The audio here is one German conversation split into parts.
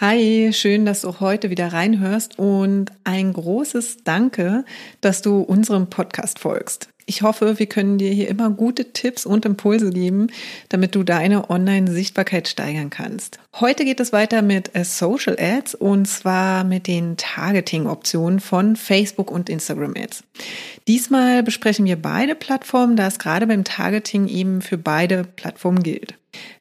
Hi, schön, dass du heute wieder reinhörst und ein großes Danke, dass du unserem Podcast folgst. Ich hoffe, wir können dir hier immer gute Tipps und Impulse geben, damit du deine Online-Sichtbarkeit steigern kannst. Heute geht es weiter mit äh, Social Ads und zwar mit den Targeting-Optionen von Facebook und Instagram Ads. Diesmal besprechen wir beide Plattformen, da es gerade beim Targeting eben für beide Plattformen gilt.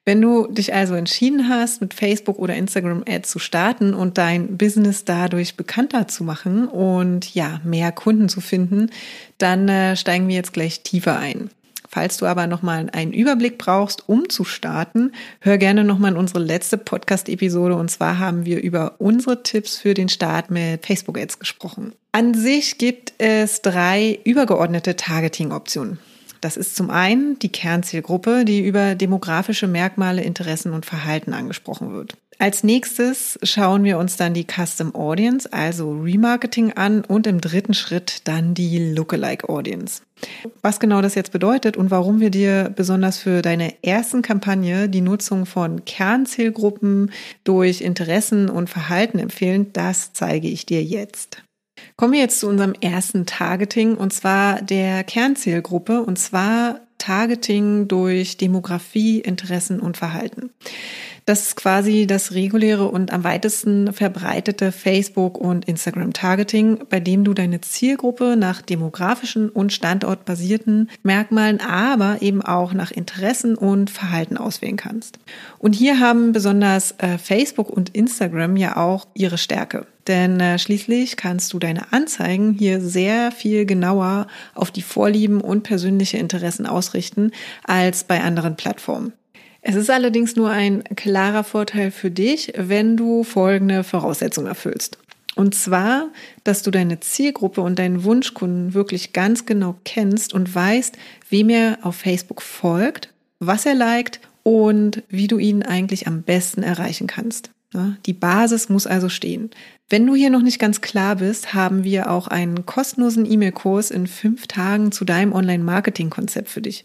Wenn du dich also entschieden hast, mit Facebook oder Instagram Ads zu starten und dein Business dadurch bekannter zu machen und ja, mehr Kunden zu finden, dann äh, steigen wir jetzt gleich tiefer ein. Falls du aber nochmal einen Überblick brauchst, um zu starten, hör gerne nochmal in unsere letzte Podcast-Episode. Und zwar haben wir über unsere Tipps für den Start mit Facebook-Ads gesprochen. An sich gibt es drei übergeordnete Targeting-Optionen. Das ist zum einen die Kernzielgruppe, die über demografische Merkmale, Interessen und Verhalten angesprochen wird. Als nächstes schauen wir uns dann die Custom Audience, also Remarketing an und im dritten Schritt dann die Lookalike Audience. Was genau das jetzt bedeutet und warum wir dir besonders für deine ersten Kampagne die Nutzung von Kernzielgruppen durch Interessen und Verhalten empfehlen, das zeige ich dir jetzt. Kommen wir jetzt zu unserem ersten Targeting und zwar der Kernzielgruppe und zwar Targeting durch Demografie, Interessen und Verhalten. Das ist quasi das reguläre und am weitesten verbreitete Facebook- und Instagram-Targeting, bei dem du deine Zielgruppe nach demografischen und standortbasierten Merkmalen, aber eben auch nach Interessen und Verhalten auswählen kannst. Und hier haben besonders äh, Facebook und Instagram ja auch ihre Stärke. Denn äh, schließlich kannst du deine Anzeigen hier sehr viel genauer auf die Vorlieben und persönliche Interessen ausrichten als bei anderen Plattformen. Es ist allerdings nur ein klarer Vorteil für dich, wenn du folgende Voraussetzungen erfüllst. Und zwar, dass du deine Zielgruppe und deinen Wunschkunden wirklich ganz genau kennst und weißt, wem er auf Facebook folgt, was er liked und wie du ihn eigentlich am besten erreichen kannst. Die Basis muss also stehen. Wenn du hier noch nicht ganz klar bist, haben wir auch einen kostenlosen E-Mail-Kurs in fünf Tagen zu deinem Online-Marketing-Konzept für dich.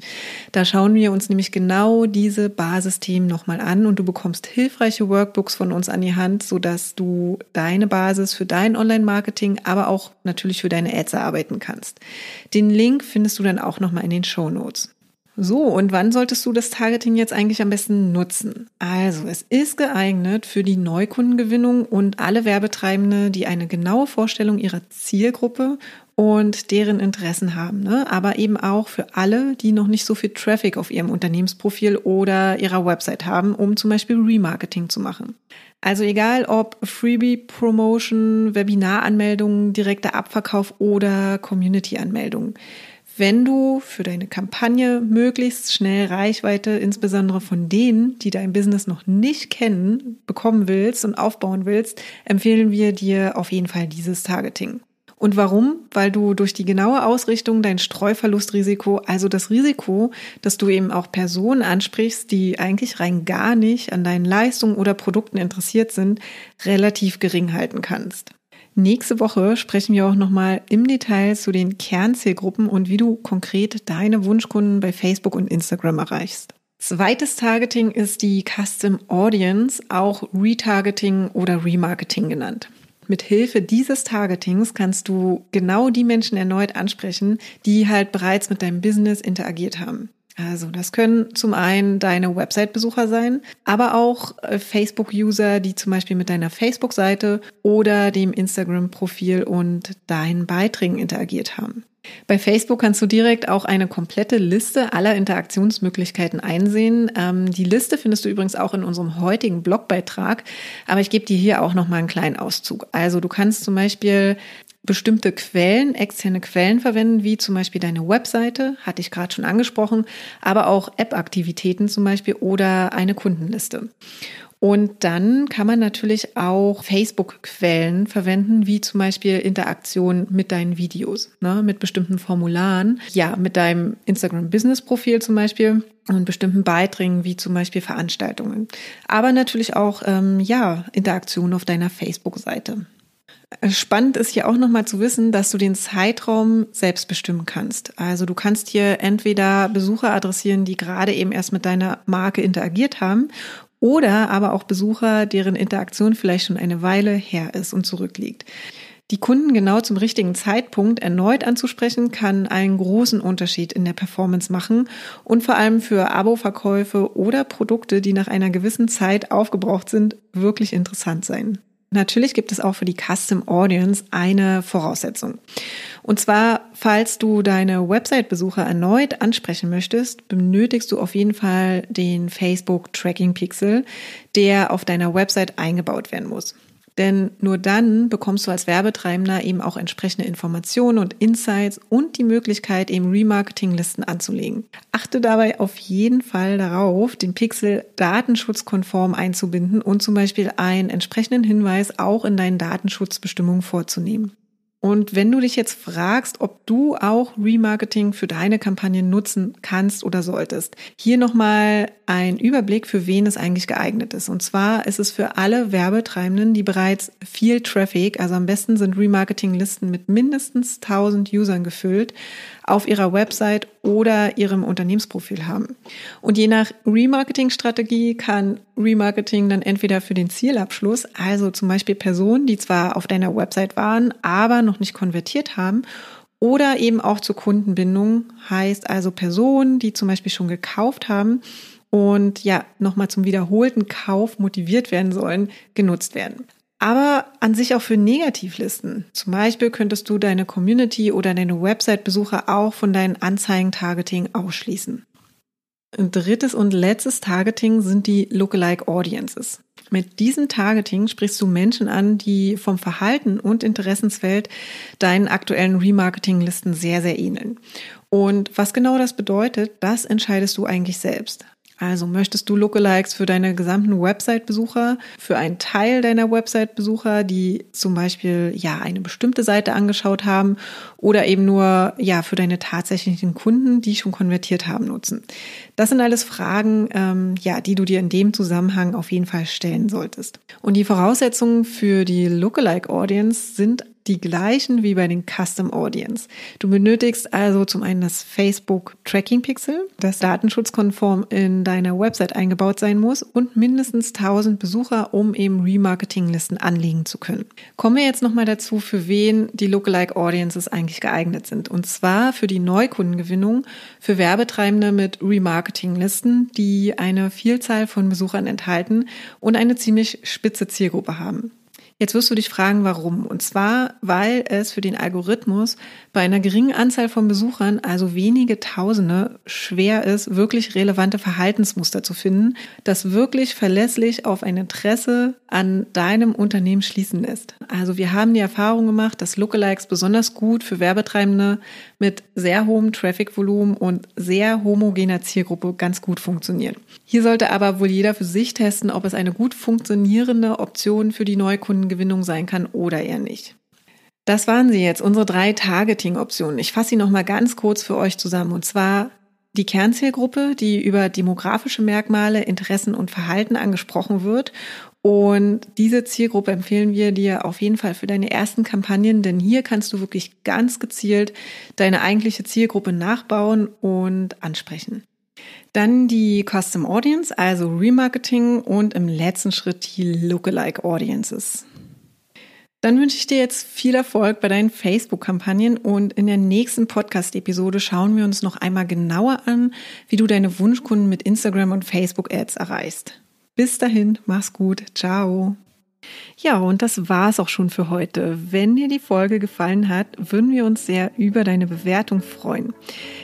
Da schauen wir uns nämlich genau diese Basisthemen nochmal an und du bekommst hilfreiche Workbooks von uns an die Hand, sodass du deine Basis für dein Online-Marketing, aber auch natürlich für deine Ads erarbeiten kannst. Den Link findest du dann auch nochmal in den Show Notes. So, und wann solltest du das Targeting jetzt eigentlich am besten nutzen? Also, es ist geeignet für die Neukundengewinnung und alle Werbetreibende, die eine genaue Vorstellung ihrer Zielgruppe und deren Interessen haben, ne? aber eben auch für alle, die noch nicht so viel Traffic auf ihrem Unternehmensprofil oder ihrer Website haben, um zum Beispiel Remarketing zu machen. Also egal ob Freebie Promotion, Webinaranmeldungen, direkter Abverkauf oder Community-Anmeldungen wenn du für deine Kampagne möglichst schnell Reichweite, insbesondere von denen, die dein Business noch nicht kennen, bekommen willst und aufbauen willst, empfehlen wir dir auf jeden Fall dieses Targeting. Und warum? Weil du durch die genaue Ausrichtung dein Streuverlustrisiko, also das Risiko, dass du eben auch Personen ansprichst, die eigentlich rein gar nicht an deinen Leistungen oder Produkten interessiert sind, relativ gering halten kannst. Nächste Woche sprechen wir auch nochmal im Detail zu den Kernzielgruppen und wie du konkret deine Wunschkunden bei Facebook und Instagram erreichst. Zweites Targeting ist die Custom Audience, auch Retargeting oder Remarketing genannt. Mit Hilfe dieses Targetings kannst du genau die Menschen erneut ansprechen, die halt bereits mit deinem Business interagiert haben. Also das können zum einen deine Website-Besucher sein, aber auch äh, Facebook-User, die zum Beispiel mit deiner Facebook-Seite oder dem Instagram-Profil und deinen Beiträgen interagiert haben. Bei Facebook kannst du direkt auch eine komplette Liste aller Interaktionsmöglichkeiten einsehen. Ähm, die Liste findest du übrigens auch in unserem heutigen Blogbeitrag, aber ich gebe dir hier auch noch mal einen kleinen Auszug. Also du kannst zum Beispiel bestimmte Quellen, externe Quellen verwenden, wie zum Beispiel deine Webseite, hatte ich gerade schon angesprochen, aber auch App-Aktivitäten zum Beispiel oder eine Kundenliste. Und dann kann man natürlich auch Facebook-Quellen verwenden, wie zum Beispiel Interaktion mit deinen Videos, ne, mit bestimmten Formularen, ja, mit deinem Instagram-Business-Profil zum Beispiel und bestimmten Beiträgen, wie zum Beispiel Veranstaltungen. Aber natürlich auch, ähm, ja, Interaktion auf deiner Facebook-Seite. Spannend ist hier auch nochmal zu wissen, dass du den Zeitraum selbst bestimmen kannst. Also du kannst hier entweder Besucher adressieren, die gerade eben erst mit deiner Marke interagiert haben oder aber auch Besucher, deren Interaktion vielleicht schon eine Weile her ist und zurückliegt. Die Kunden genau zum richtigen Zeitpunkt erneut anzusprechen, kann einen großen Unterschied in der Performance machen und vor allem für Abo-Verkäufe oder Produkte, die nach einer gewissen Zeit aufgebraucht sind, wirklich interessant sein. Natürlich gibt es auch für die Custom Audience eine Voraussetzung. Und zwar, falls du deine Website-Besucher erneut ansprechen möchtest, benötigst du auf jeden Fall den Facebook Tracking Pixel, der auf deiner Website eingebaut werden muss. Denn nur dann bekommst du als Werbetreibender eben auch entsprechende Informationen und Insights und die Möglichkeit, eben Remarketing-Listen anzulegen. Achte dabei auf jeden Fall darauf, den Pixel datenschutzkonform einzubinden und zum Beispiel einen entsprechenden Hinweis auch in deinen Datenschutzbestimmungen vorzunehmen. Und wenn du dich jetzt fragst, ob du auch Remarketing für deine Kampagnen nutzen kannst oder solltest, hier nochmal ein Überblick, für wen es eigentlich geeignet ist. Und zwar ist es für alle Werbetreibenden, die bereits viel Traffic, also am besten sind Remarketing-Listen mit mindestens 1000 Usern gefüllt, auf ihrer Website oder ihrem Unternehmensprofil haben. Und je nach Remarketing-Strategie kann Remarketing dann entweder für den Zielabschluss, also zum Beispiel Personen, die zwar auf deiner Website waren, aber noch nicht konvertiert haben, oder eben auch zur Kundenbindung, heißt also Personen, die zum Beispiel schon gekauft haben und ja nochmal zum wiederholten Kauf motiviert werden sollen, genutzt werden aber an sich auch für Negativlisten. Zum Beispiel könntest du deine Community oder deine Website-Besucher auch von deinen Anzeigen-Targeting ausschließen. Drittes und letztes Targeting sind die Lookalike Audiences. Mit diesem Targeting sprichst du Menschen an, die vom Verhalten und Interessensfeld deinen aktuellen Remarketing-Listen sehr, sehr ähneln. Und was genau das bedeutet, das entscheidest du eigentlich selbst. Also möchtest du Lookalikes für deine gesamten Website-Besucher, für einen Teil deiner Website-Besucher, die zum Beispiel ja eine bestimmte Seite angeschaut haben oder eben nur ja für deine tatsächlichen Kunden, die schon konvertiert haben, nutzen. Das sind alles Fragen, ähm, ja, die du dir in dem Zusammenhang auf jeden Fall stellen solltest. Und die Voraussetzungen für die Lookalike Audience sind die gleichen wie bei den Custom Audience. Du benötigst also zum einen das Facebook Tracking Pixel, das datenschutzkonform in deiner Website eingebaut sein muss und mindestens 1000 Besucher, um eben Remarketing-Listen anlegen zu können. Kommen wir jetzt nochmal dazu, für wen die Lookalike Audiences eigentlich geeignet sind. Und zwar für die Neukundengewinnung für Werbetreibende mit Remarketing-Listen, die eine Vielzahl von Besuchern enthalten und eine ziemlich spitze Zielgruppe haben. Jetzt wirst du dich fragen, warum. Und zwar, weil es für den Algorithmus bei einer geringen Anzahl von Besuchern, also wenige Tausende, schwer ist, wirklich relevante Verhaltensmuster zu finden, das wirklich verlässlich auf ein Interesse an deinem Unternehmen schließen lässt. Also wir haben die Erfahrung gemacht, dass Lookalikes besonders gut für Werbetreibende mit sehr hohem Traffic-Volumen und sehr homogener Zielgruppe ganz gut funktionieren. Hier sollte aber wohl jeder für sich testen, ob es eine gut funktionierende Option für die Neukundengewinnung sein kann oder eher nicht. Das waren sie jetzt, unsere drei Targeting-Optionen. Ich fasse sie nochmal ganz kurz für euch zusammen. Und zwar die Kernzielgruppe, die über demografische Merkmale, Interessen und Verhalten angesprochen wird und diese Zielgruppe empfehlen wir dir auf jeden Fall für deine ersten Kampagnen, denn hier kannst du wirklich ganz gezielt deine eigentliche Zielgruppe nachbauen und ansprechen. Dann die Custom Audience, also Remarketing und im letzten Schritt die Lookalike Audiences. Dann wünsche ich dir jetzt viel Erfolg bei deinen Facebook-Kampagnen und in der nächsten Podcast-Episode schauen wir uns noch einmal genauer an, wie du deine Wunschkunden mit Instagram und Facebook-Ads erreichst. Bis dahin, mach's gut. Ciao. Ja, und das war's auch schon für heute. Wenn dir die Folge gefallen hat, würden wir uns sehr über deine Bewertung freuen.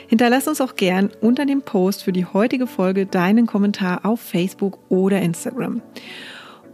Hinterlass uns auch gern unter dem Post für die heutige Folge deinen Kommentar auf Facebook oder Instagram.